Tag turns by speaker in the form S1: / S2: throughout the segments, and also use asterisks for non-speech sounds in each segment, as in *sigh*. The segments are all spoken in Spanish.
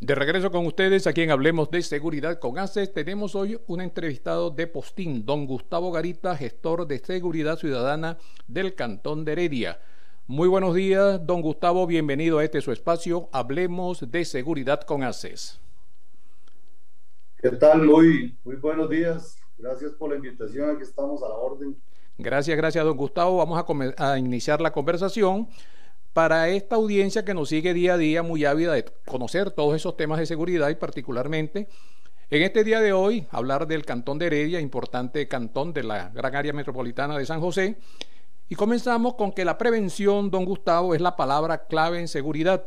S1: De regreso con ustedes, aquí en Hablemos de Seguridad con ACES, tenemos hoy un entrevistado de postín, don Gustavo Garita, gestor de Seguridad Ciudadana del Cantón de Heredia. Muy buenos días, don Gustavo, bienvenido a este su espacio, Hablemos de Seguridad con ACES.
S2: ¿Qué tal? Muy, muy buenos días, gracias por la invitación, aquí estamos a la orden.
S1: Gracias, gracias, don Gustavo. Vamos a, a iniciar la conversación para esta audiencia que nos sigue día a día muy ávida de conocer todos esos temas de seguridad y particularmente en este día de hoy hablar del Cantón de Heredia, importante cantón de la gran área metropolitana de San José. Y comenzamos con que la prevención, don Gustavo, es la palabra clave en seguridad.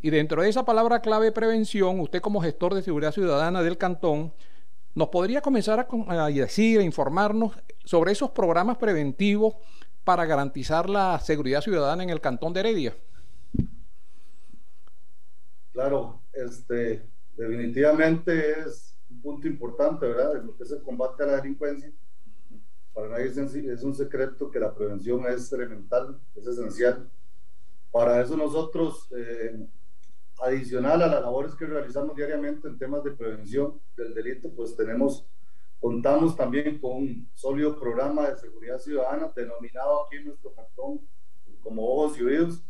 S1: Y dentro de esa palabra clave prevención, usted como gestor de seguridad ciudadana del cantón, nos podría comenzar a, decir, a informarnos sobre esos programas preventivos para garantizar la seguridad ciudadana en el cantón de Heredia?
S2: Claro, este, definitivamente es un punto importante, ¿verdad? En lo que es el combate a la delincuencia. Para nadie es un secreto que la prevención es elemental, es esencial. Para eso nosotros, eh, adicional a las labores que realizamos diariamente en temas de prevención del delito, pues tenemos Contamos también con un sólido programa de seguridad ciudadana denominado aquí en nuestro cantón como Ojos y Oídos.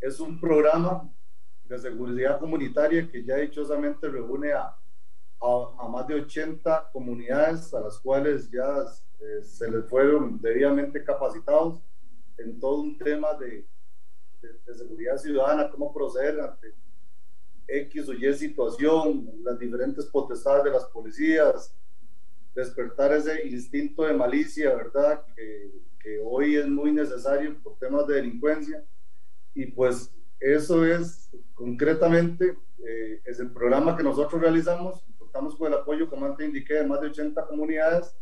S2: Es un programa de seguridad comunitaria que ya dichosamente reúne a, a, más de 80 comunidades a las cuales ya eh, se les fueron debidamente capacitados en todo un tema de, de seguridad ciudadana, cómo proceder ante X o Y situación, las diferentes potestades de las policías, despertar ese instinto de malicia, ¿verdad? Que, que, hoy es muy necesario por temas de delincuencia. Y pues eso es concretamente, eh, es el programa que nosotros realizamos. Contamos con el apoyo, como antes indiqué, de más de 80 comunidades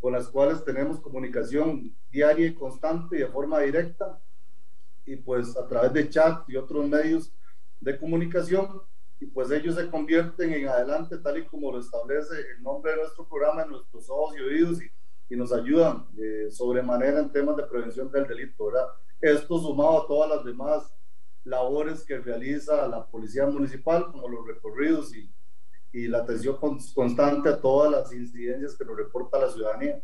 S2: con las cuales tenemos comunicación diaria y constante y de forma directa. Y pues a través de chat y otros medios de comunicación y pues ellos se convierten en adelante tal y como lo establece el nombre de nuestro programa en nuestros ojos y oídos y, y nos ayudan eh, sobremanera en temas de prevención del delito, ¿verdad? Esto sumado a todas las demás labores que realiza la Policía Municipal, como los recorridos y, y la atención constante a todas las incidencias que nos reporta la ciudadanía.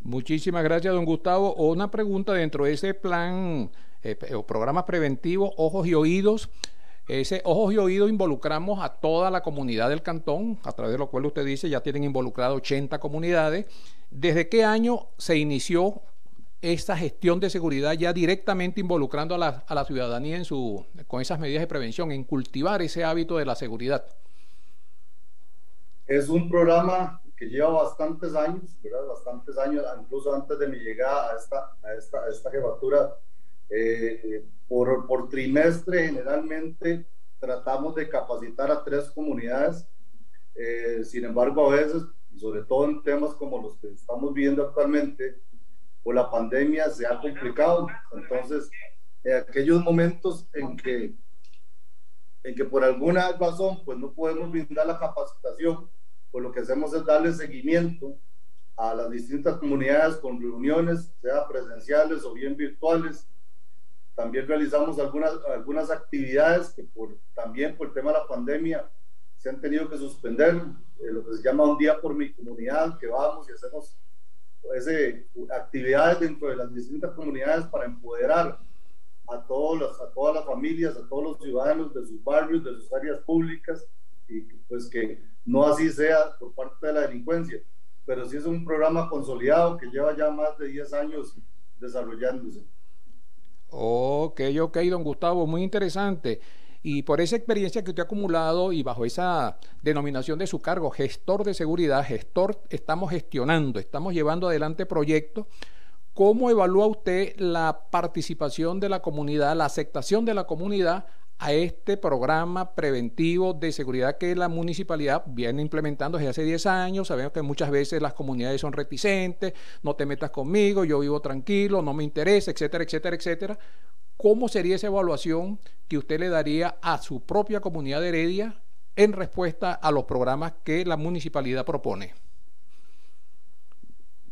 S1: Muchísimas gracias, don Gustavo. Una pregunta dentro de ese plan eh, o programa preventivo, ojos y oídos. Ese ojos y oídos involucramos a toda la comunidad del cantón, a través de lo cual usted dice ya tienen involucrado 80 comunidades. ¿Desde qué año se inició esta gestión de seguridad ya directamente involucrando a la, ciudadanía con esas medidas de prevención, en cultivar ese hábito de la seguridad?
S2: Es un programa que lleva bastantes años, ¿verdad? bastantes años, incluso antes de mi llegada a esta, a jefatura eh, por, por trimestre generalmente tratamos de capacitar a tres comunidades. Eh, sin embargo, a veces, sobre todo en temas como los que estamos viendo actualmente, por la pandemia se ha complicado. Entonces, en aquellos momentos en que, en que por alguna razón pues no podemos brindar la capacitación, pues lo que hacemos es darle seguimiento a las distintas comunidades con reuniones, sea presenciales o bien virtuales, también realizamos algunas, algunas actividades que por, también por el tema de la pandemia se han tenido que suspender, eh, lo que se llama un día por mi comunidad, que vamos y hacemos ese, actividades dentro de las distintas comunidades para empoderar a, todos los, a todas las familias, a todos los ciudadanos de sus barrios, de sus áreas públicas, y pues que no así sea por parte de la delincuencia, pero sí es un programa consolidado que lleva ya más de 10 años desarrollándose.
S1: Ok, ok, don Gustavo, muy interesante. Y por esa experiencia que usted ha acumulado y bajo esa denominación de su cargo, gestor de seguridad, gestor, estamos gestionando, estamos llevando adelante proyectos ¿Cómo evalúa usted la participación de la comunidad, la aceptación de la comunidad a este programa preventivo de seguridad que la municipalidad viene implementando desde hace 10 años. Sabemos que muchas veces las comunidades son reticentes, no te metas conmigo, yo vivo tranquilo, no me interesa, etcétera, etcétera, etcétera. ¿Cómo sería esa evaluación que usted le daría a su propia comunidad de Heredia en respuesta a los programas que la municipalidad propone?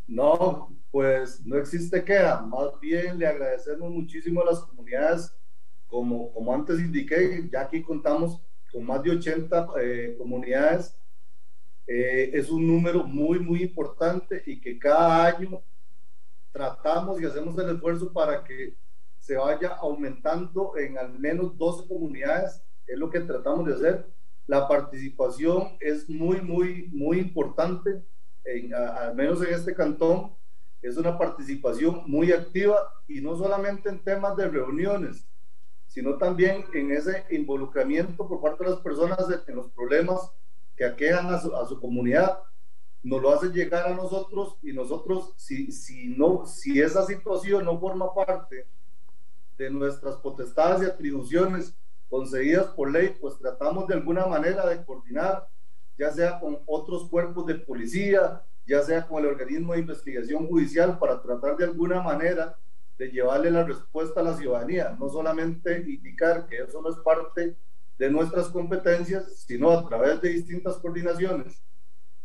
S2: No, pues no existe queja. Más bien le agradecemos muchísimo a las comunidades como, como antes indiqué, ya aquí contamos con más de 80 eh, comunidades. Eh, es un número muy, muy importante y que cada año tratamos y hacemos el esfuerzo para que se vaya aumentando en al menos 12 comunidades. Es lo que tratamos de hacer. La participación es muy, muy, muy importante, en, al menos en este cantón. Es una participación muy activa y no solamente en temas de reuniones, sino también en ese involucramiento por parte de las personas en los problemas que aquejan a su, comunidad. Nos lo hacen llegar a nosotros y nosotros, si, si, no, si esa situación no forma parte de nuestras potestades y atribuciones concedidas por ley, pues tratamos de alguna manera de coordinar, ya sea con otros cuerpos de policía, ya sea con el organismo de investigación judicial, para tratar de alguna manera de llevarle la respuesta a la ciudadanía, no solamente indicar que eso no es parte de nuestras competencias, sino a través de distintas coordinaciones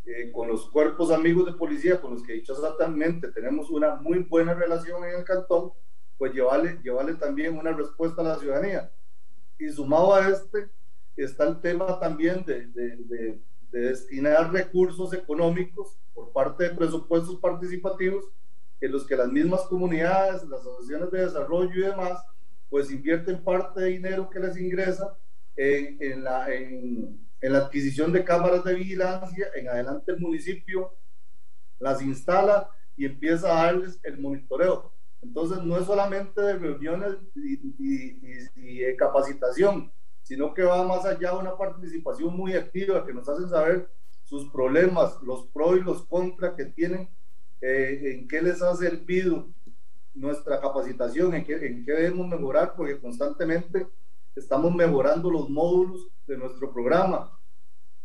S2: eh, con los cuerpos amigos de policía, con los que dichosamente tenemos una muy buena relación en el cantón, pues llevarle, llevarle también una respuesta a la ciudadanía. Y sumado a este, está el tema también de, de, de, de destinar recursos económicos por parte de presupuestos participativos en los que las mismas comunidades, las asociaciones de desarrollo y demás, pues invierten parte de dinero que les ingresa en, en, la, en, en, la, adquisición de cámaras de vigilancia, en adelante el municipio las instala y empieza a darles el monitoreo. Entonces no es solamente de reuniones y, y, y, y capacitación, sino que va más allá de una participación muy activa que nos hacen saber sus problemas, los pros y los contras que tienen eh, en qué les ha servido nuestra capacitación, en qué, en qué debemos mejorar, porque constantemente estamos mejorando los módulos de nuestro programa.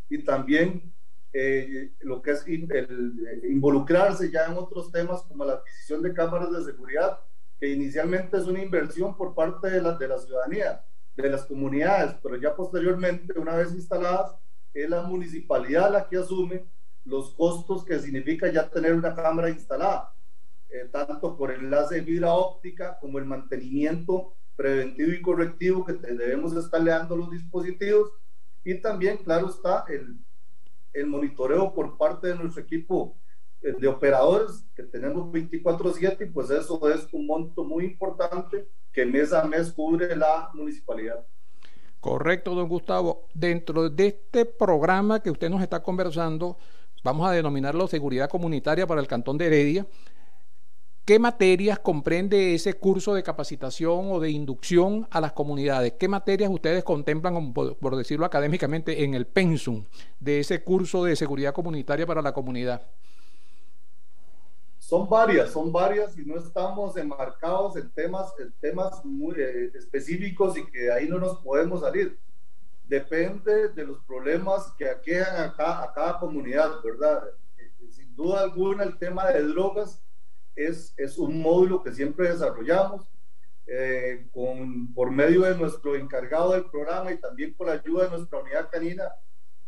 S2: Y también eh, lo que es el, el, involucrarse ya en otros temas como la adquisición de cámaras de seguridad, que inicialmente es una inversión por parte de la, de la ciudadanía, de las comunidades, pero ya posteriormente, una vez instaladas, es la municipalidad la que asume los costos que significa ya tener una cámara instalada, eh, tanto por enlace de fibra óptica como el mantenimiento preventivo y correctivo que debemos estarle dando los dispositivos y también, claro está, el, el monitoreo por parte de nuestro equipo eh, de operadores que tenemos 24/7 y pues eso es un monto muy importante que mes a mes cubre la municipalidad.
S1: Correcto, don Gustavo. Dentro de este programa que usted nos está conversando, vamos a denominarlo seguridad comunitaria para el Cantón de Heredia. ¿Qué materias comprende ese curso de capacitación o de inducción a las comunidades? ¿Qué materias ustedes contemplan, por decirlo académicamente, en el pensum de ese curso de seguridad comunitaria para la comunidad?
S2: Son varias, son varias y no estamos enmarcados en temas, en temas muy eh, específicos y que de ahí no nos podemos salir depende de los problemas que aquejan a cada, a cada comunidad, ¿verdad? Eh, sin duda alguna, el tema de drogas es, es un módulo que siempre desarrollamos eh, con, por medio de nuestro encargado del programa y también con la ayuda de nuestra unidad canina,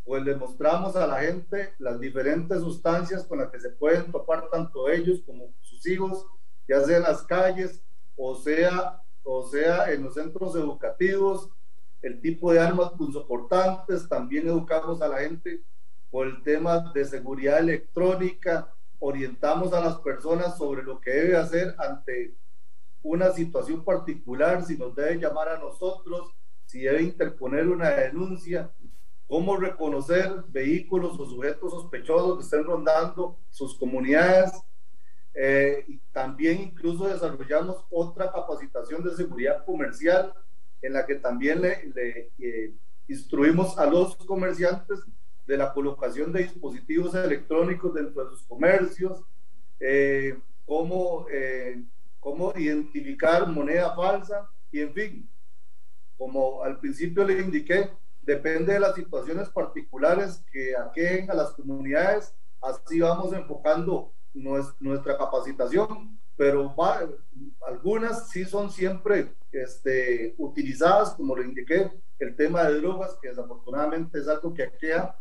S2: pues le mostramos a la gente las diferentes sustancias con las que se pueden topar tanto ellos como sus hijos, ya sea en las calles o sea, o sea en los centros educativos, el tipo de armas punzocortantes, también educamos a la gente por el tema de seguridad electrónica, orientamos a las personas sobre lo que debe hacer ante una situación particular, si nos debe llamar a nosotros, si debe interponer una denuncia, cómo reconocer vehículos o sujetos sospechosos que estén rondando sus comunidades. Eh, y también incluso desarrollamos otra capacitación de seguridad comercial en la que también le, le eh, instruimos a los comerciantes de la colocación de dispositivos electrónicos dentro de sus comercios, eh, cómo, eh, cómo identificar moneda falsa y en fin, como al principio le indiqué, depende de las situaciones particulares que aquejen a las comunidades, así vamos enfocando nuestra capacitación, pero algunas sí son siempre este, utilizadas, como le indiqué, el tema de drogas, que desafortunadamente es algo que aqueja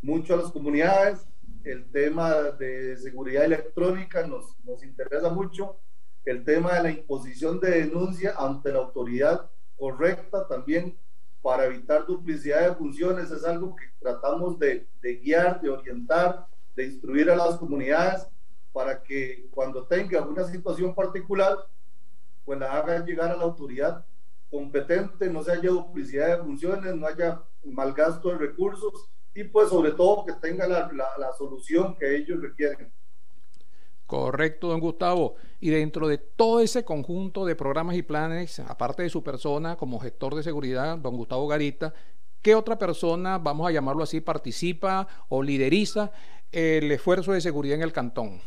S2: mucho a las comunidades, el tema de seguridad electrónica nos, nos interesa mucho, el tema de la imposición de denuncia ante la autoridad correcta también para evitar duplicidad de funciones es algo que tratamos de, de, guiar, de orientar, de instruir a las comunidades para que cuando tenga una situación particular, pues la hagan llegar a la autoridad competente, no se haya duplicidad de funciones, no haya mal gasto de recursos y pues sobre todo que tenga la, la, solución que ellos requieren.
S1: Correcto, don Gustavo. Y dentro de todo ese conjunto de programas y planes, aparte de su persona como gestor de seguridad, don Gustavo Garita, ¿qué otra persona, vamos a llamarlo así, participa o lideriza el esfuerzo de seguridad en el cantón?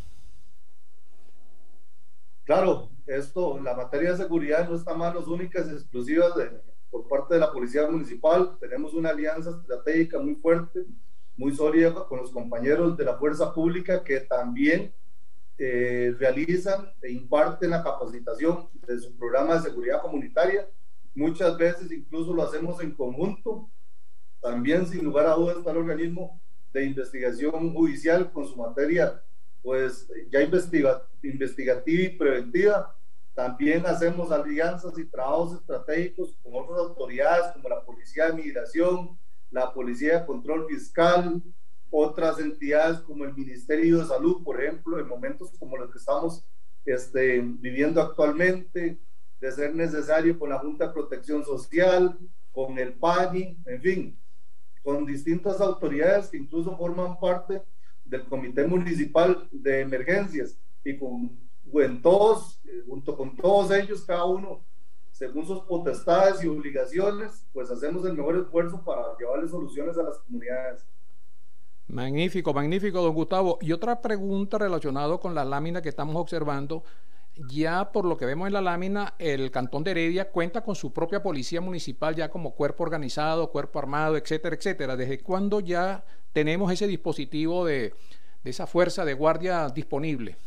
S2: Claro, esto, la materia de seguridad no está en manos únicas y exclusivas de, por parte de la Policía Municipal. Tenemos una alianza estratégica muy fuerte, muy sólida con los compañeros de la Fuerza Pública que también eh, realizan e imparten la capacitación de su programa de seguridad comunitaria. Muchas veces incluso lo hacemos en conjunto. También, sin lugar a dudas, está el organismo de investigación judicial con su materia pues ya investiga, investigativa y preventiva. También hacemos alianzas y trabajos estratégicos con otras autoridades como la Policía de Migración, la Policía de Control Fiscal, otras entidades como el Ministerio de Salud, por ejemplo, en momentos como los que estamos este, viviendo actualmente, de ser necesario con la Junta de Protección Social, con el PANI, en fin, con distintas autoridades que incluso forman parte del Comité Municipal de Emergencias y con, en todos, eh, junto con todos ellos, cada uno, según sus potestades y obligaciones, pues hacemos el mejor esfuerzo para llevarle soluciones a las comunidades.
S1: Magnífico, magnífico, don Gustavo. Y otra pregunta relacionada con la lámina que estamos observando. Ya por lo que vemos en la lámina, el Cantón de Heredia cuenta con su propia policía municipal ya como cuerpo organizado, cuerpo armado, etcétera, etcétera. ¿Desde cuándo ya tenemos ese dispositivo de, esa fuerza de guardia disponible?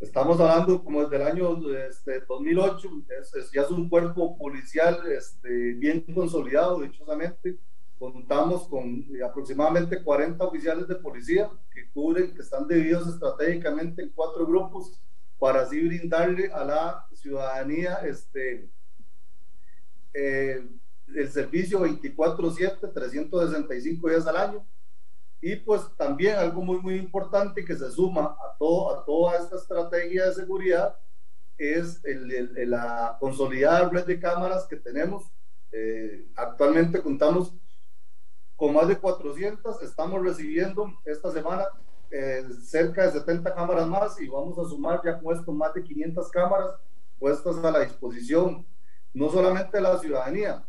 S2: Estamos hablando como desde el año este, 2008, ya es un cuerpo policial este, bien consolidado, dichosamente. Contamos con aproximadamente 40 oficiales de policía que cubren, que están divididos estratégicamente en cuatro grupos para así brindarle a la ciudadanía este, eh, el servicio 24/7, 365 días al año. Y pues también algo muy, muy importante que se suma a, todo, a toda esta estrategia de seguridad es el, la consolidada red de cámaras que tenemos. Eh, actualmente contamos con más de 400, estamos recibiendo esta semana eh, cerca de 70 cámaras más y vamos a sumar ya con esto más de 500 cámaras puestas a la disposición no solamente de la ciudadanía,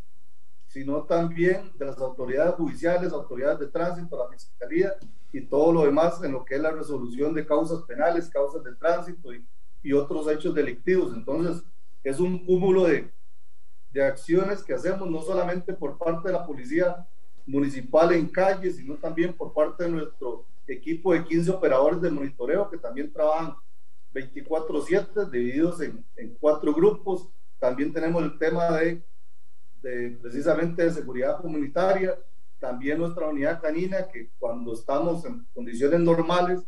S2: sino también de las autoridades judiciales, autoridades de tránsito, la fiscalía y todo lo demás en lo que es la resolución de causas penales, causas de tránsito y, y otros hechos delictivos. Entonces, es un cúmulo de, de acciones que hacemos no solamente por parte de la policía municipal en calles, sino también por parte de nuestro equipo de 15 operadores de monitoreo que también trabajan 24/7 divididos en, en cuatro grupos. También tenemos el tema de precisamente de seguridad comunitaria, también nuestra unidad canina, que cuando estamos en condiciones normales,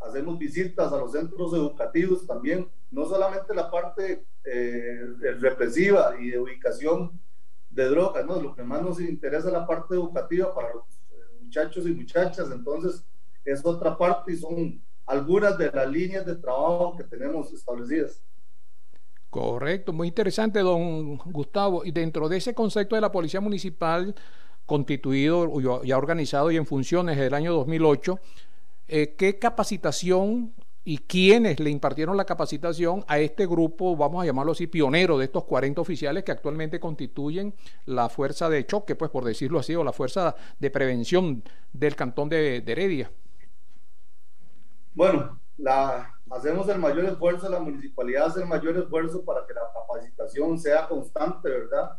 S2: hacemos visitas a los centros educativos también, no solamente la parte eh, represiva y de ubicación de drogas, ¿no? lo que más nos interesa es la parte educativa para los eh, muchachos y muchachas, entonces es otra parte y son algunas de las líneas de trabajo que tenemos establecidas.
S1: Correcto, muy interesante, don Gustavo. Y dentro de ese concepto de la Policía Municipal, constituido, ya organizado y en funciones desde el año 2008, eh, ¿qué capacitación y quiénes le impartieron la capacitación a este grupo, vamos a llamarlo así, pionero de estos 40 oficiales que actualmente constituyen la fuerza de choque, pues por decirlo así, o la fuerza de prevención del cantón de, Heredia?
S2: Bueno, hacemos el mayor esfuerzo, la municipalidad hace el mayor esfuerzo para que la capacitación sea constante, ¿verdad?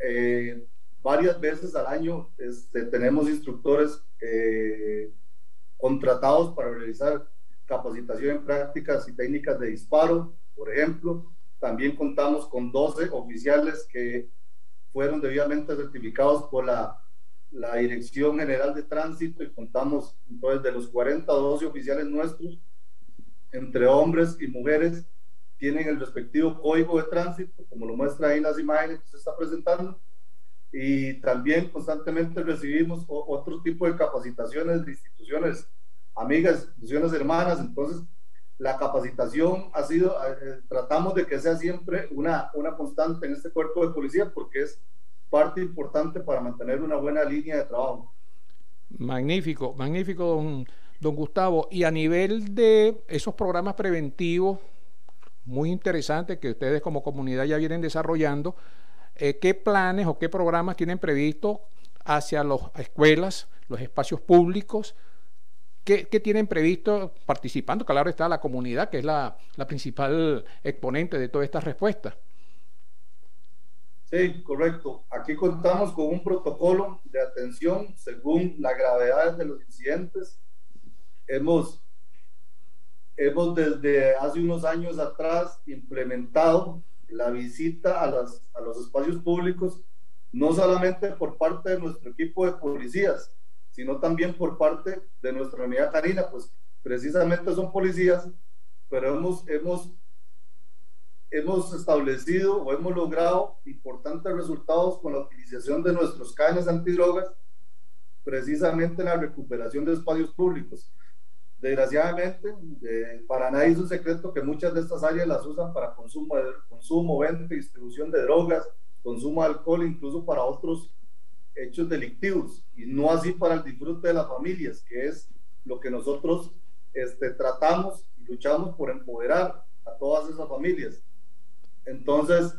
S2: Eh, varias veces al año este, tenemos instructores eh, contratados para realizar capacitación en prácticas y técnicas de disparo, por ejemplo. También contamos con 12 oficiales que fueron debidamente certificados por la, la Dirección General de Tránsito y contamos entonces de los 40 12 oficiales nuestros, entre hombres y mujeres, tienen el respectivo código de tránsito, como lo muestra ahí en las imágenes que se está presentando, y también constantemente recibimos otro tipo de capacitaciones de instituciones amigas, instituciones hermanas, entonces la capacitación ha sido, eh, tratamos de que sea siempre una, una constante en este cuerpo de policía porque es parte importante para mantener una buena línea de trabajo.
S1: Magnífico, magnífico, don, don Gustavo. Y a nivel de esos programas preventivos, muy interesantes que ustedes como comunidad ya vienen desarrollando, eh, ¿qué planes o qué programas tienen previsto hacia las escuelas, los espacios públicos? ¿Qué, tienen previsto participando? Claro está la comunidad, que es la, la principal exponente de todas estas respuestas.
S2: Sí, correcto. Aquí contamos con un protocolo de atención según la gravedad de los incidentes. Hemos, hemos desde hace unos años atrás implementado la visita a, las, a los espacios públicos, no solamente por parte de nuestro equipo de policías, sino también por parte de nuestra unidad canina, pues precisamente son policías, pero hemos, hemos, hemos establecido o hemos logrado importantes resultados con la utilización de nuestros cañas antidrogas, precisamente en la recuperación de espacios públicos. Desgraciadamente, para nadie es un secreto que muchas de estas áreas las usan para consumo, consumo, venta y distribución de drogas, consumo de alcohol, incluso para otros hechos delictivos y no así para el disfrute de las familias, que es lo que nosotros este, tratamos y luchamos por empoderar a todas esas familias. Entonces,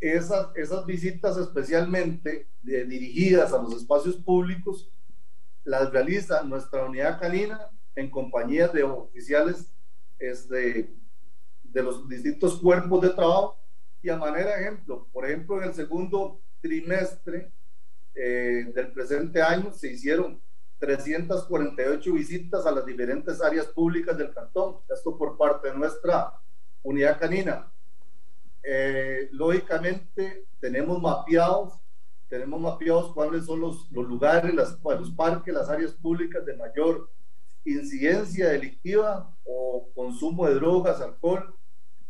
S2: esas, esas visitas especialmente dirigidas a los espacios públicos las realiza nuestra unidad canina en compañía de oficiales este, de los distintos cuerpos de trabajo y a manera de ejemplo, por ejemplo, en el segundo trimestre eh, del presente año se hicieron 348 visitas a las diferentes áreas públicas del cantón, esto por parte de nuestra unidad canina. Eh, lógicamente tenemos mapeados, tenemos mapeados cuáles son los, los lugares, las, los parques, las áreas públicas de mayor incidencia delictiva o consumo de drogas, alcohol.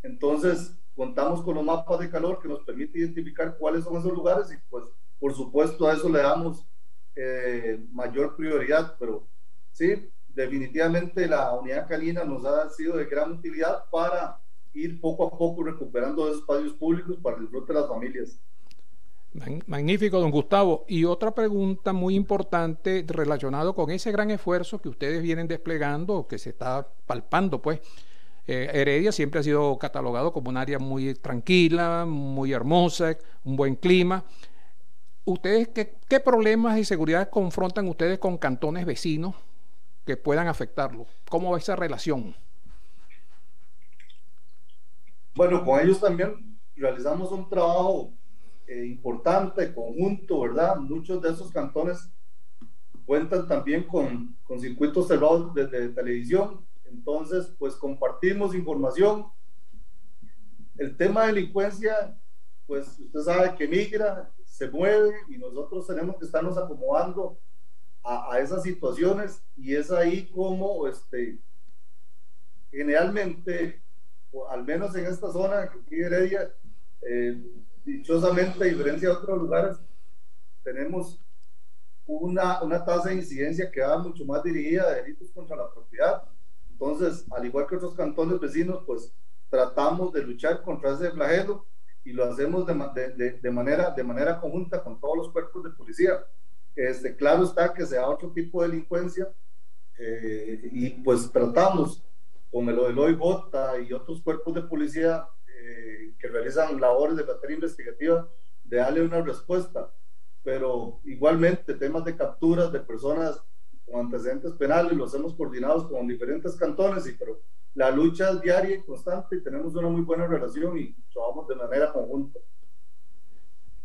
S2: Entonces, contamos con los mapas de calor que nos permite identificar cuáles son esos lugares y pues por supuesto, a eso le damos eh, mayor prioridad, pero sí, definitivamente la unidad canina nos ha sido de gran utilidad para ir poco a poco recuperando espacios públicos para el disfrute de las familias.
S1: Magnífico, don Gustavo. Y otra pregunta muy importante relacionado con ese gran esfuerzo que ustedes vienen desplegando, que se está palpando, pues. Eh, Heredia siempre ha sido catalogado como un área muy tranquila, muy hermosa, un buen clima. ¿Ustedes qué, problemas de seguridad confrontan ustedes con cantones vecinos que puedan afectarlo? ¿Cómo va esa relación?
S2: Bueno, con ellos también realizamos un trabajo eh, importante, conjunto, ¿verdad? Muchos de esos cantones cuentan también con, circuitos cerrados desde televisión, entonces pues compartimos información. El tema de delincuencia, pues usted sabe que migra, se mueve y nosotros tenemos que estarnos acomodando a, esas situaciones y es ahí como este, generalmente, al menos en esta zona, que Heredia, eh, dichosamente, a diferencia de otros lugares, tenemos una, una tasa de incidencia que va mucho más dirigida a delitos contra la propiedad. Entonces, al igual que otros cantones vecinos, pues tratamos de luchar contra ese flagelo y lo hacemos de, de, manera, de manera conjunta con todos los cuerpos de policía. Este, claro está que sea otro tipo de delincuencia eh, y pues tratamos con el OELOI Bota y otros cuerpos de policía eh, que realizan labores de materia investigativa de darle una respuesta. Pero igualmente temas de capturas de personas con antecedentes penales, los hemos coordinado con diferentes cantones, y, pero la lucha es diaria y constante y tenemos una muy buena relación y trabajamos de manera conjunta.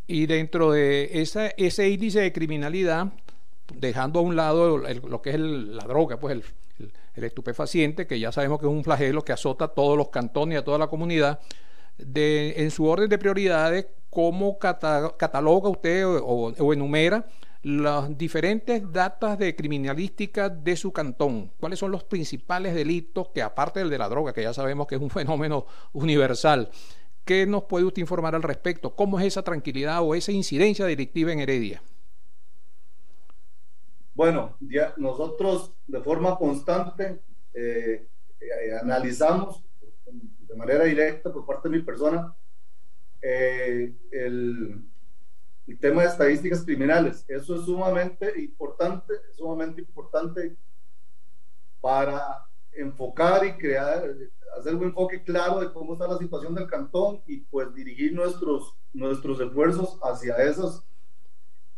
S1: Y dentro de esa, ese índice de criminalidad, dejando a un lado lo que es la droga, pues el, el, estupefaciente, que ya sabemos que es un flagelo que azota a todos los cantones y a toda la comunidad, de, en su orden de prioridades, ¿cómo cataloga usted o enumera las diferentes datas de criminalística de su cantón. ¿Cuáles son los principales delitos que, aparte del de la droga, que ya sabemos que es un *laughs* fenómeno universal, ¿qué nos puede usted informar al respecto? ¿Cómo es esa tranquilidad o esa incidencia delictiva en Heredia?
S2: Bueno, nosotros de forma constante eh, eh, analizamos de manera directa por parte de mi persona eh, el, el tema de estadísticas criminales. Eso es sumamente importante, sumamente importante para enfocar y crear, hacer un enfoque claro de cómo está la situación del cantón y pues dirigir nuestros, nuestros esfuerzos hacia esos,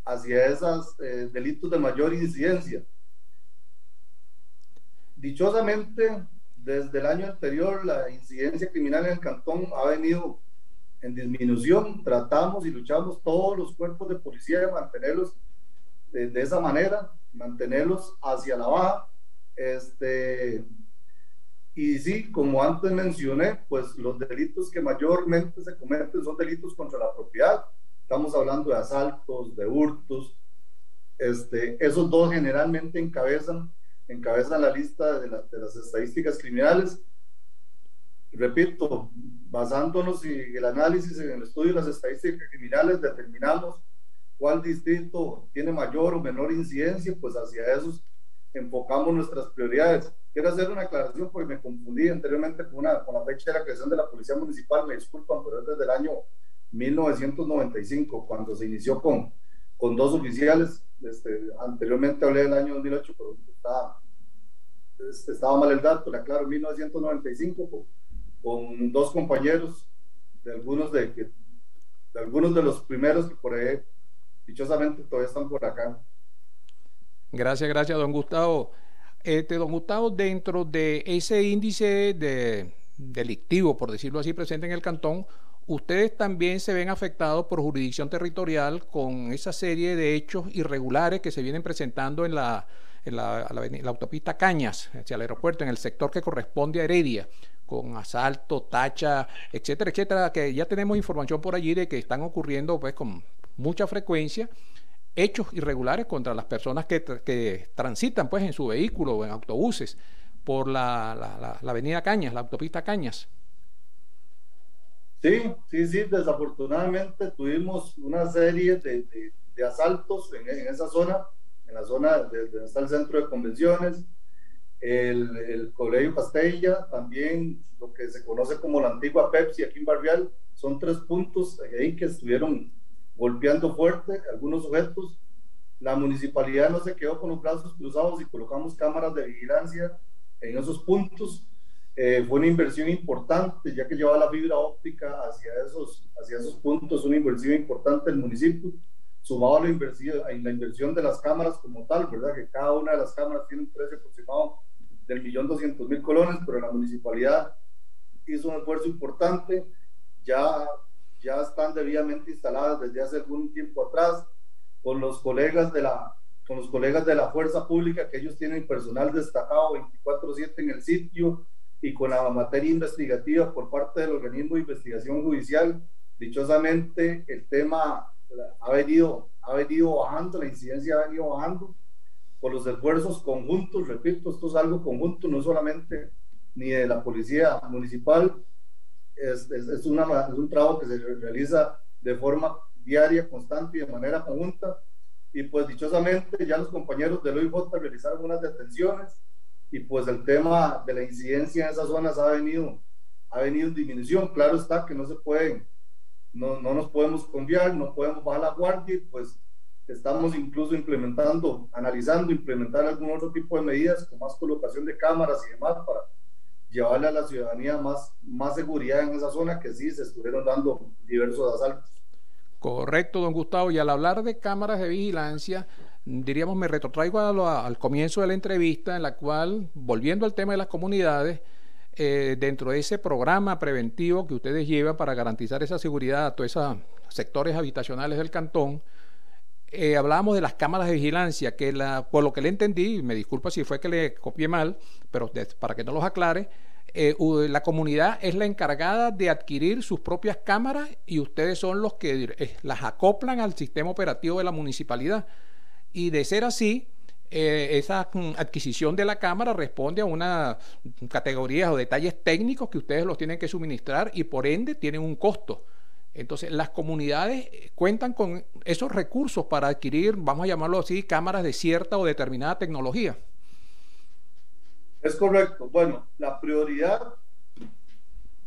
S2: hacia esos eh, delitos de mayor incidencia. Dichosamente, desde el año anterior, la incidencia criminal en el cantón ha venido en disminución. Tratamos y luchamos todos los cuerpos de policía de mantenerlos de, esa manera, mantenerlos hacia la baja. Este, y sí, como antes mencioné, pues los delitos que mayormente se cometen son delitos contra la propiedad. Estamos hablando de asaltos, de hurtos. Este, esos dos generalmente encabezan, encabezan la lista de, de las estadísticas criminales. Repito, basándonos en el análisis, en el estudio de las estadísticas criminales, determinamos cuál distrito tiene mayor o menor incidencia, pues hacia esos enfocamos nuestras prioridades. Quiero hacer una aclaración porque me confundí anteriormente con, una, con la fecha de la creación de la Policía Municipal, me disculpan, pero es desde el año 1995, cuando se inició con, con dos oficiales. Este, anteriormente hablé del año 2008, pero estaba, este, estaba mal el dato, le aclaro, 1995, con dos compañeros, de algunos de, de algunos de los primeros que por ahí, dichosamente, todavía están por acá.
S1: Gracias, gracias, don Gustavo. Este, don Gustavo, dentro de ese índice de delictivo, por decirlo así, presente en el cantón, ustedes también se ven afectados por jurisdicción territorial con esa serie de hechos irregulares que se vienen presentando en la, en la autopista Cañas, hacia el aeropuerto, en el sector que corresponde a Heredia con asalto, tacha, etcétera, etcétera, que ya tenemos información por allí de que están ocurriendo pues con mucha frecuencia hechos irregulares contra las personas que, que transitan pues en su vehículo o en autobuses por la, la, avenida Cañas, la autopista Cañas.
S2: Sí, sí, sí, desafortunadamente tuvimos una serie de, de, asaltos en, en, esa zona, en la zona donde está el centro de convenciones, el, el, Colegio Castella, también lo que se conoce como la antigua Pepsi aquí en Barrial, son tres puntos ahí que estuvieron golpeando fuerte algunos sujetos. La municipalidad no se quedó con los brazos cruzados y colocamos cámaras de vigilancia en esos puntos. Eh, fue una inversión importante, ya que lleva la fibra óptica hacia esos, hacia esos puntos, una inversión importante del municipio, sumado a la, inversión, a la inversión de las cámaras como tal, ¿verdad? Que cada una de las cámaras tiene un precio aproximado del millón doscientos mil colones, pero la municipalidad hizo un esfuerzo importante, ya, ya están debidamente instaladas desde hace algún tiempo atrás, con los colegas de la con los colegas de la fuerza pública, que ellos tienen personal destacado 24/7 en el sitio, y con la materia investigativa por parte del organismo de investigación judicial. Dichosamente, el tema ha venido, ha venido bajando, la incidencia ha venido bajando, por los esfuerzos conjuntos, repito, esto es algo conjunto, no solamente ni de la policía municipal, es, es, una, es un trabajo que se realiza de forma diaria, constante y de manera conjunta. Y pues dichosamente ya los compañeros del OIJ realizaron unas detenciones y pues el tema de la incidencia en esas zonas ha venido, ha venido en disminución. Claro está que no se pueden, no, no nos podemos confiar, no podemos bajar la guardia, pues Estamos incluso implementando, analizando, implementar algún otro tipo de medidas, con más colocación de cámaras y demás, para llevarle a la ciudadanía más, más seguridad en esa zona que sí se estuvieron dando diversos asaltos.
S1: Correcto, don Gustavo. Y al hablar de cámaras de vigilancia, diríamos, me retrotraigo al comienzo de la entrevista en la cual, volviendo al tema de las comunidades, eh, dentro de ese programa preventivo que ustedes llevan para garantizar esa seguridad a todos esos sectores habitacionales del cantón, eh, hablábamos de las cámaras de vigilancia, que la, por lo que le entendí, me disculpa si fue que le copié mal, pero para que no los aclare, eh, la comunidad es la encargada de adquirir sus propias cámaras y ustedes son los que eh, las acoplan al sistema operativo de la municipalidad. Y de ser así, esa mm, adquisición de la cámara responde a una categoría o detalles técnicos que ustedes los tienen que suministrar y por ende tienen un costo. Entonces, las comunidades cuentan con esos recursos para adquirir, vamos a llamarlo así, cámaras de cierta o determinada tecnología.
S2: Es correcto. Bueno, la prioridad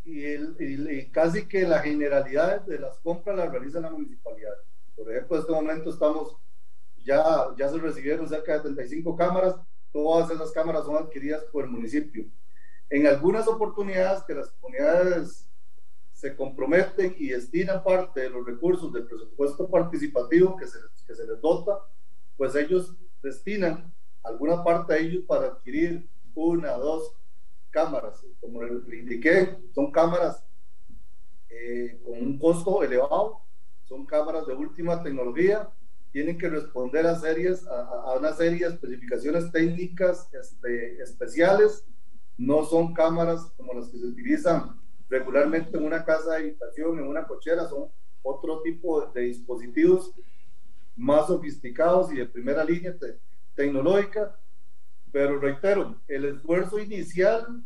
S2: y, casi que la generalidad de las compras las realiza la municipalidad. Por ejemplo, en este momento estamos, ya, ya se recibieron cerca de 35 cámaras, todas esas cámaras son adquiridas por el municipio. En algunas oportunidades que las comunidades se comprometen y destinan parte de los recursos del presupuesto participativo que se, que se les dota, pues ellos destinan alguna parte de ellos para adquirir una, dos cámaras. Como le indiqué, son cámaras eh, con un costo elevado, son cámaras de última tecnología, tienen que responder a, series, a, una serie de especificaciones técnicas este, especiales, no son cámaras como las que se utilizan regularmente en una casa de habitación, en una cochera, son otro tipo de dispositivos más sofisticados y de primera línea tecnológica pero reitero, el esfuerzo inicial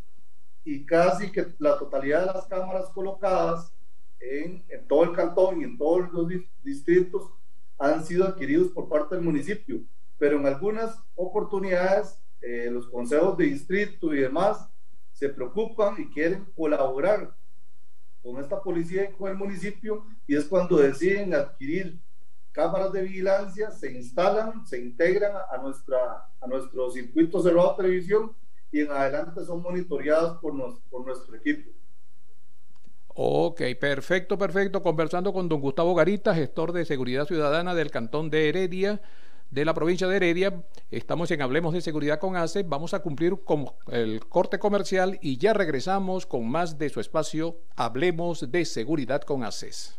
S2: y casi que la totalidad de las cámaras colocadas en, en todo el cantón y en todos los distritos han sido adquiridos por parte del municipio, pero en algunas oportunidades eh, los consejos de distrito y demás se preocupan y quieren colaborar con esta policía y con el municipio y es cuando deciden adquirir cámaras de vigilancia se instalan, se integran a, nuestra, a nuestro circuito cerrado de televisión y en adelante son monitoreadas por, por nuestro equipo.
S1: Ok, perfecto, perfecto. Conversando con don Gustavo Garita, gestor de seguridad ciudadana del Cantón de Heredia, de la provincia de Heredia. Estamos en Hablemos de Seguridad con ACE. Vamos a cumplir con el corte comercial y ya regresamos con más de su espacio Hablemos de Seguridad con ACES.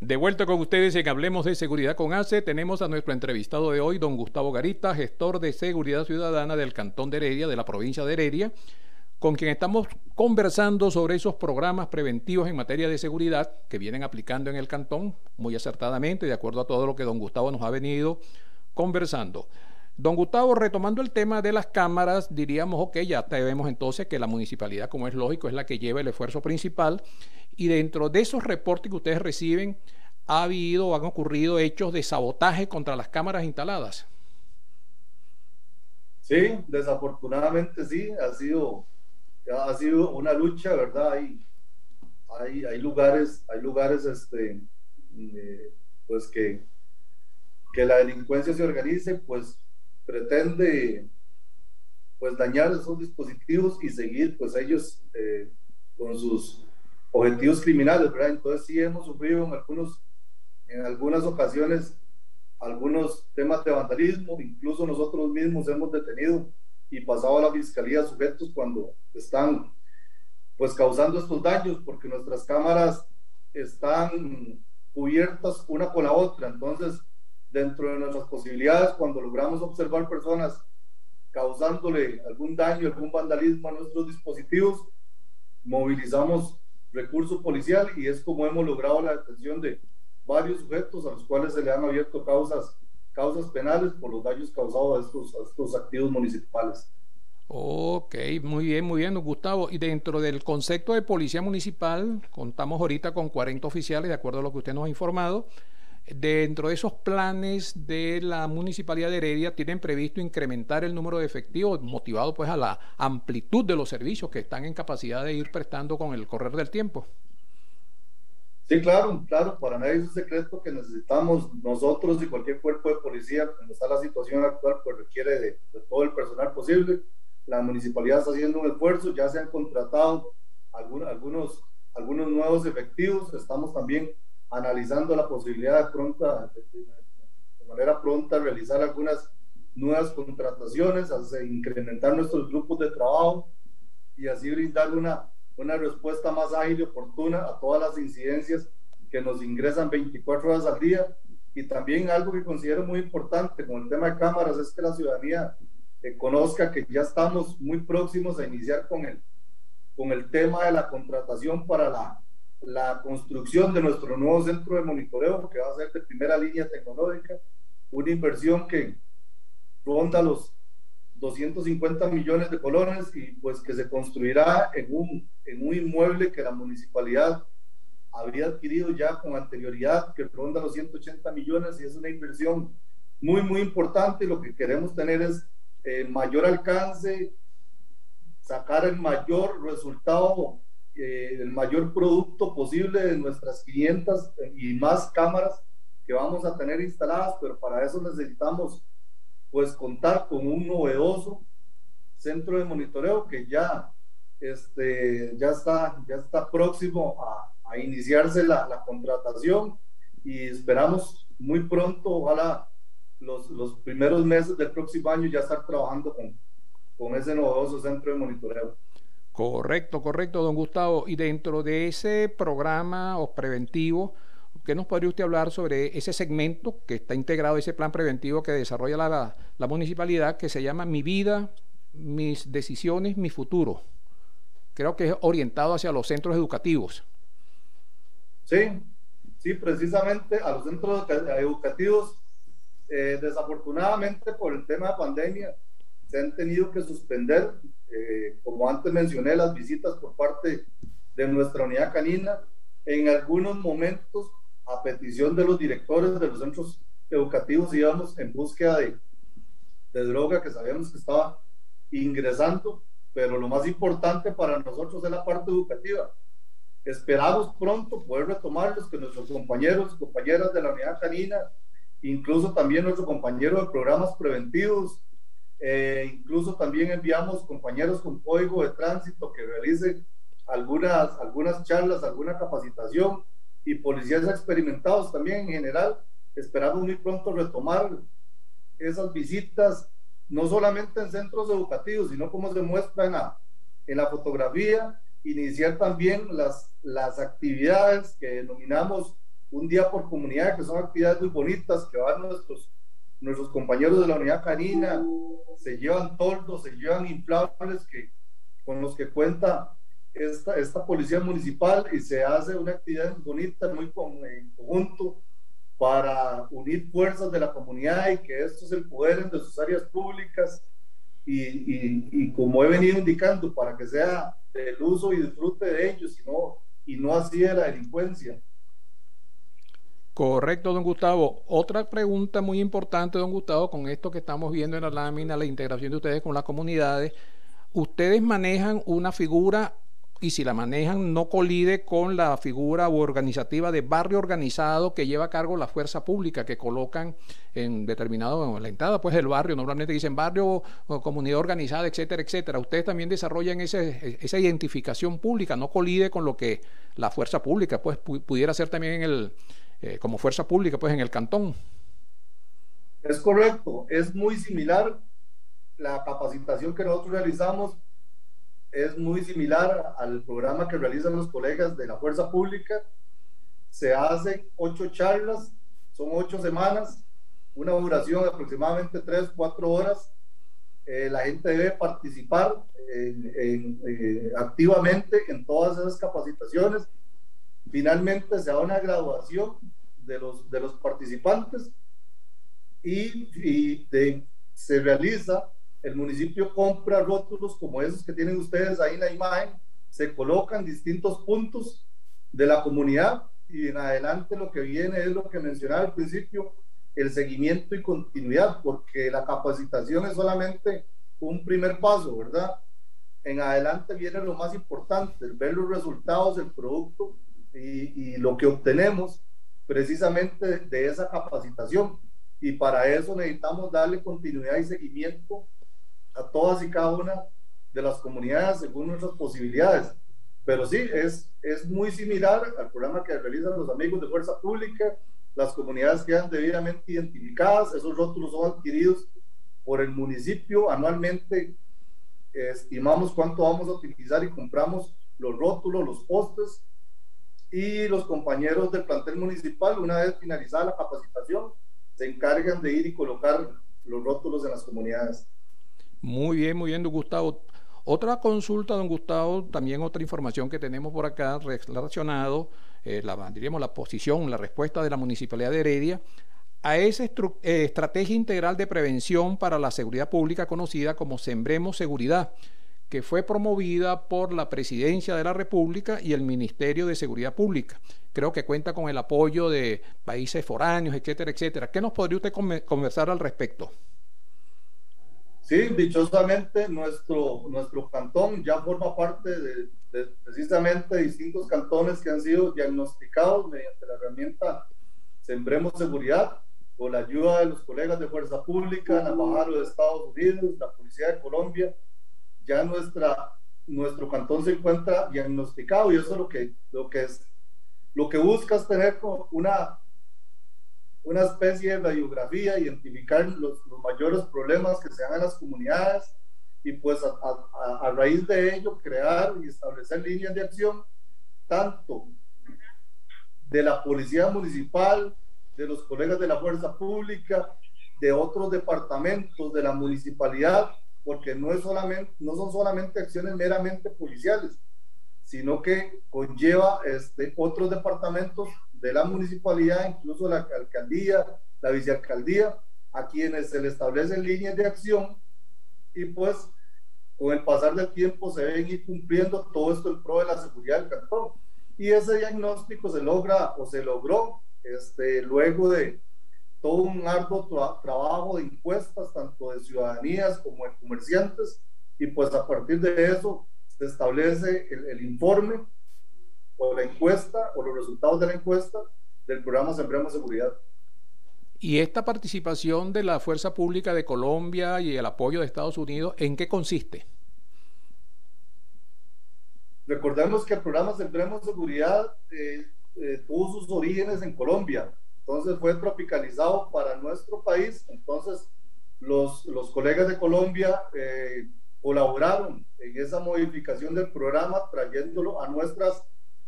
S1: De vuelta con ustedes en Hablemos de Seguridad con ACE, tenemos a nuestro entrevistado de hoy, don Gustavo Garita, gestor de Seguridad Ciudadana del Cantón de Heredia, de la provincia de Heredia, con quien estamos conversando sobre esos programas preventivos en materia de seguridad que vienen aplicando en el cantón muy acertadamente, de acuerdo a todo lo que don Gustavo nos ha venido conversando. Don Gustavo, retomando el tema de las cámaras, diríamos, ok, ya vemos entonces que la municipalidad, como es lógico, es la que lleva el esfuerzo principal y dentro de esos reportes que ustedes reciben, ha habido o han ocurrido hechos de sabotaje contra las cámaras instaladas.
S2: Sí, desafortunadamente sí, ha sido, ha sido una lucha, ¿verdad? Hay, hay, hay lugares, hay lugares este, eh, pues que, que la delincuencia se organice, pues pretende pues dañar esos dispositivos y seguir pues ellos eh, con sus objetivos criminales, ¿verdad? Entonces sí hemos sufrido en, en algunas ocasiones algunos temas de vandalismo, incluso nosotros mismos hemos detenido y pasado a la fiscalía sujetos cuando están pues causando estos daños porque nuestras cámaras están cubiertas una con la otra, entonces dentro de nuestras posibilidades cuando logramos observar personas causándole algún daño, algún vandalismo a nuestros dispositivos, movilizamos recurso policial y es como hemos logrado la detención de varios sujetos a los cuales se le han abierto causas, causas penales por los daños causados a estos, a estos activos municipales.
S1: Ok, muy bien, muy bien, Gustavo. Y dentro del concepto de policía municipal, contamos ahorita con 40 oficiales, de acuerdo a lo que usted nos ha informado. Dentro de esos planes de la Municipalidad de Heredia, ¿tienen previsto incrementar el número de efectivos, motivado pues a la amplitud de los servicios que están en capacidad de ir prestando con el correr del tiempo?
S2: Sí, claro, claro, para nadie es un secreto que necesitamos nosotros y cualquier cuerpo de policía, como está la situación actual, pues requiere de, todo el personal posible. La municipalidad está haciendo un esfuerzo, ya se han contratado algunos, algunos nuevos efectivos, estamos también analizando la posibilidad de, pronta, de, manera pronta realizar algunas nuevas contrataciones, incrementar nuestros grupos de trabajo y así brindar una una respuesta más ágil y oportuna a todas las incidencias que nos ingresan 24 horas al día. Y también algo que considero muy importante con el tema de cámaras es que la ciudadanía eh, conozca que ya estamos muy próximos a iniciar con el, con el tema de la contratación para la, la construcción de nuestro nuevo centro de monitoreo, que va a ser de primera línea tecnológica, una inversión que ronda los 250 millones de colones y pues que se construirá en un, en un inmueble que la municipalidad habría adquirido ya con anterioridad, que ronda los 180 millones y es una inversión muy, muy importante. Lo que queremos tener es eh, mayor alcance, sacar el mayor resultado, eh, el mayor producto posible de nuestras 500 y más cámaras que vamos a tener instaladas, pero para eso necesitamos pues contar con un novedoso centro de monitoreo que ya, este, ya, está, ya está próximo a, a iniciarse la, la, contratación y esperamos muy pronto, ojalá los, los, primeros meses del próximo año ya estar trabajando con, con ese novedoso centro de monitoreo.
S1: Correcto, correcto, don Gustavo. Y dentro de ese programa o preventivo, ¿Qué nos podría usted hablar sobre ese segmento que está integrado, ese plan preventivo que desarrolla la, la, municipalidad, que se llama Mi vida, mis decisiones, mi futuro? Creo que es orientado hacia los centros educativos.
S2: Sí, sí, precisamente a los centros educativos, eh, desafortunadamente por el tema de pandemia, se han tenido que suspender, eh, como antes mencioné, las visitas por parte de nuestra unidad canina. En algunos momentos a petición de los directores de los centros educativos íbamos en búsqueda de, de droga que sabíamos que estaba ingresando, pero lo más importante para nosotros es la parte educativa. Esperamos pronto poder retomarlos, que nuestros compañeros y compañeras de la unidad canina, incluso también nuestro compañero de programas preventivos, eh, incluso también enviamos compañeros con código de tránsito que realicen algunas, algunas charlas, alguna capacitación y policías experimentados también en general. Esperamos muy pronto retomar esas visitas, no solamente en centros educativos, sino como se muestra en la, en la fotografía, iniciar también las, las actividades que denominamos un día por comunidad, que son actividades muy bonitas que van nuestros, nuestros compañeros de la unidad canina, se llevan toldos, se llevan inflables que, con los que cuenta esta, esta policía municipal y se hace una actividad bonita, muy en conjunto, para unir fuerzas de la comunidad y que estos se empoderen de sus áreas públicas y, y, y, como he venido indicando, para que sea del uso y disfrute de ellos y no, y no así de la delincuencia.
S1: Correcto, don Gustavo. Otra pregunta muy importante, don Gustavo, con esto que estamos viendo en la lámina, la integración de ustedes con las comunidades. Ustedes manejan una figura y si la manejan no colide con la figura organizativa de barrio organizado que lleva a cargo la fuerza pública que colocan en determinado, en la entrada pues el barrio, normalmente dicen barrio, o comunidad organizada, etcétera, etcétera. Ustedes también desarrollan ese, esa identificación pública, no colide con lo que la fuerza pública pues pudiera ser también en el, eh, como fuerza pública pues en el cantón.
S2: Es correcto, es muy similar la capacitación que nosotros realizamos es muy similar al programa que realizan los colegas de la Fuerza Pública. Se hacen ocho charlas, son ocho semanas, una duración de aproximadamente tres, cuatro horas. Eh, la gente debe participar eh, activamente en todas esas capacitaciones. Finalmente se da una graduación de los, participantes y, y se realiza el municipio compra rótulos como esos que tienen ustedes ahí en la imagen, se colocan distintos puntos de la comunidad y en adelante lo que viene es lo que mencionaba al principio, el seguimiento y continuidad, porque la capacitación es solamente un primer paso, ¿verdad? En adelante viene lo más importante, ver los resultados del producto y, y lo que obtenemos precisamente de esa capacitación. Y para eso necesitamos darle continuidad y seguimiento a todas y cada una de las comunidades según nuestras posibilidades. Pero sí, es, es muy similar al programa que realizan los amigos de Fuerza Pública. Las comunidades quedan debidamente identificadas, esos rótulos son adquiridos por el municipio anualmente. Estimamos cuánto vamos a utilizar y compramos los rótulos, los postes y los compañeros del plantel municipal, una vez finalizada la capacitación, se encargan de ir y colocar los rótulos en las comunidades.
S1: Muy bien, muy bien, don Gustavo. Otra consulta, don Gustavo, también otra información que tenemos por acá relacionado, eh, la, diríamos la posición, la respuesta de la Municipalidad de Heredia a esa eh, estrategia integral de prevención para la seguridad pública conocida como Sembremos Seguridad, que fue promovida por la Presidencia de la República y el Ministerio de Seguridad Pública. Creo que cuenta con el apoyo de países foráneos, etcétera, etcétera. ¿Qué nos podría usted conversar al respecto?
S2: Sí, dichosamente nuestro, nuestro cantón ya forma parte de, precisamente distintos cantones que han sido diagnosticados mediante la herramienta Sembremos Seguridad, con la ayuda de los colegas de Fuerza Pública, la Embajada de Estados Unidos, la Policía de Colombia. Ya nuestra, nuestro cantón se encuentra diagnosticado y eso es lo que, lo que, es, lo que busca es tener una una especie de radiografía, identificar los, los, mayores problemas que se dan en las comunidades y pues a, a, raíz de ello crear y establecer líneas de acción tanto de la policía municipal, de los colegas de la fuerza pública, de otros departamentos de la municipalidad, porque no, es solamente, no son solamente acciones meramente policiales, sino que conlleva este, otros departamentos de la municipalidad, incluso la alcaldía, la vicealcaldía, a quienes se les establecen líneas de acción y pues con el pasar del tiempo se ven ir cumpliendo todo esto en pro de la seguridad del cantón. Y ese diagnóstico se logra o se logró este, luego de todo un arduo trabajo de encuestas, tanto de ciudadanías como de comerciantes, y pues a partir de eso se establece el, el informe o la encuesta o los resultados de la encuesta del programa Sembremos Seguridad.
S1: ¿Y esta participación de la Fuerza Pública de Colombia y el apoyo de Estados Unidos, en qué consiste?
S2: Recordemos que el programa Sembremos Seguridad eh, eh, tuvo sus orígenes en Colombia, entonces fue tropicalizado para nuestro país, entonces los, los colegas de Colombia eh, colaboraron en esa modificación del programa, trayéndolo a nuestras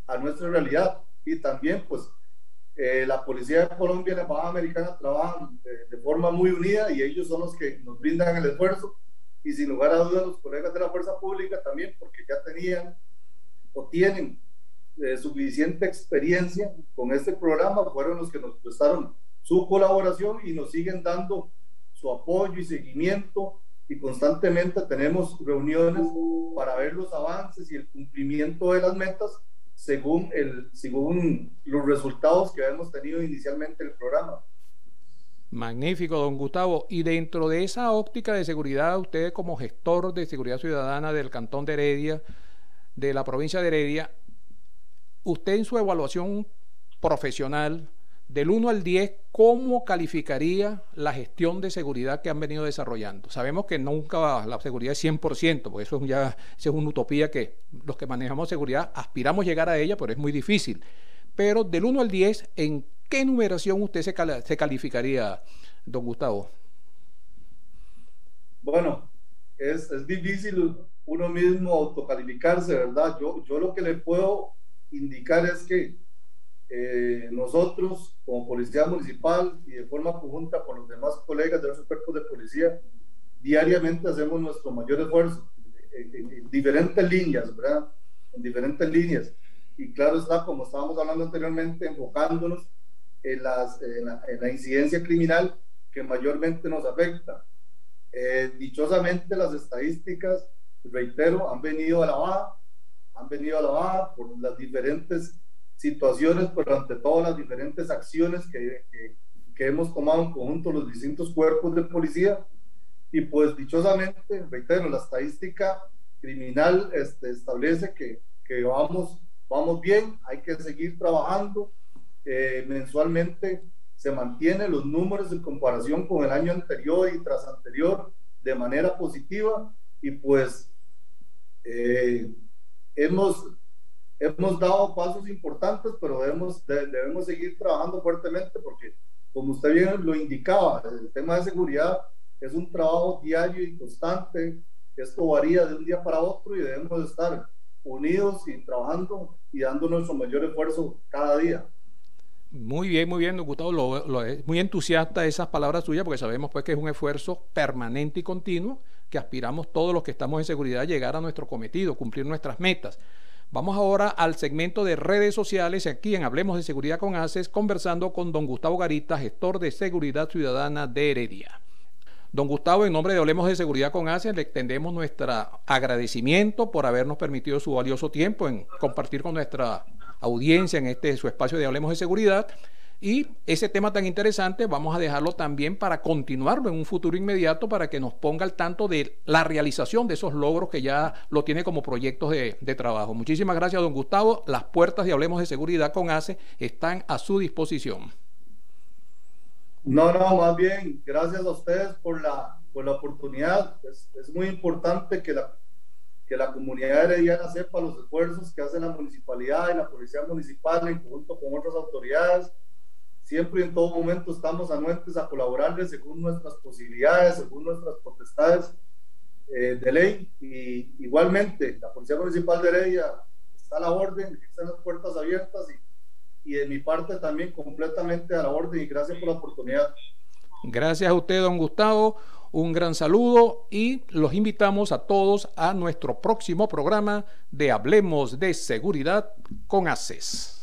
S2: a nuestra realidad. Y también, pues, eh, la Policía de Colombia y la Embajada Americana trabajan de, forma muy unida y ellos son los que nos brindan el esfuerzo. Y sin lugar a dudas, los colegas de la Fuerza Pública también, porque ya tenían o tienen eh, suficiente experiencia con este programa, fueron los que nos prestaron su colaboración y nos siguen dando su apoyo y seguimiento y constantemente tenemos reuniones para ver los avances y el cumplimiento de las metas según, el, según los resultados que hemos tenido inicialmente el programa.
S1: Magnífico, don Gustavo. Y dentro de esa óptica de seguridad, usted como gestor de seguridad ciudadana del Cantón de Heredia, de la provincia de Heredia, usted en su evaluación profesional, del 1 al 10, ¿cómo calificaría la gestión de seguridad que han venido desarrollando? Sabemos que nunca la seguridad es 100%, porque eso ya es una utopía que los que manejamos seguridad aspiramos llegar a ella, pero es muy difícil. Pero del 1 al 10, ¿en qué numeración usted se, se calificaría, don Gustavo?
S2: Bueno, es, es, difícil uno mismo autocalificarse, ¿verdad? Yo, yo lo que le puedo indicar es que eh, nosotros como Policía Municipal y de forma conjunta con los demás colegas de los cuerpos de policía, diariamente hacemos nuestro mayor esfuerzo en, diferentes líneas, ¿verdad? En diferentes líneas. Y claro está, como estábamos hablando anteriormente, enfocándonos en, las, en, la, incidencia criminal que mayormente nos afecta. Eh, dichosamente las estadísticas, reitero, han venido a la baja, han venido a la baja por las diferentes situaciones, pero ante todas las diferentes acciones que, que, hemos tomado en conjunto los distintos cuerpos de policía. Y pues dichosamente, reitero, la estadística criminal este, establece que, que, vamos, vamos bien, hay que seguir trabajando. Eh, mensualmente se mantienen los números en comparación con el año anterior y tras anterior de manera positiva y pues eh, hemos hemos dado pasos importantes, pero debemos, debemos seguir trabajando fuertemente porque, como usted bien lo indicaba, el tema de seguridad es un trabajo diario y constante. Esto varía de un día para otro y debemos estar unidos y trabajando y dando nuestro mayor esfuerzo cada día.
S1: Muy bien, muy bien, Gustavo. Lo, lo, muy entusiasta esas palabras suyas porque sabemos pues que es un esfuerzo permanente y continuo que aspiramos todos los que estamos en seguridad a llegar a nuestro cometido, cumplir nuestras metas. Vamos ahora al segmento de redes sociales, aquí en Hablemos de Seguridad con ACES, conversando con don Gustavo Garita, gestor de Seguridad Ciudadana de Heredia. Don Gustavo, en nombre de Hablemos de Seguridad con ACES, le extendemos nuestro agradecimiento por habernos permitido su valioso tiempo en compartir con nuestra audiencia en este su espacio de Hablemos de Seguridad y ese tema tan interesante vamos a dejarlo también para continuarlo en un futuro inmediato para que nos ponga al tanto de la realización de esos logros que ya lo tiene como proyectos de, trabajo. Muchísimas gracias, don Gustavo. Las puertas de Hablemos de Seguridad con ACE están a su disposición.
S2: No, no, más bien, gracias a ustedes por la, por la oportunidad. Es, es muy importante que la, que la comunidad herediana sepa los esfuerzos que hace la municipalidad y la policía municipal en conjunto con otras autoridades Siempre y en todo momento estamos anuentes a colaborarles según nuestras posibilidades, según nuestras potestades eh, de ley. Y igualmente, la Policía Municipal de Heredia está a la orden, están las puertas abiertas y, y de mi parte también completamente a la orden y gracias por la oportunidad.
S1: Gracias a usted, don Gustavo. Un gran saludo y los invitamos a todos a nuestro próximo programa de Hablemos de Seguridad con ACES.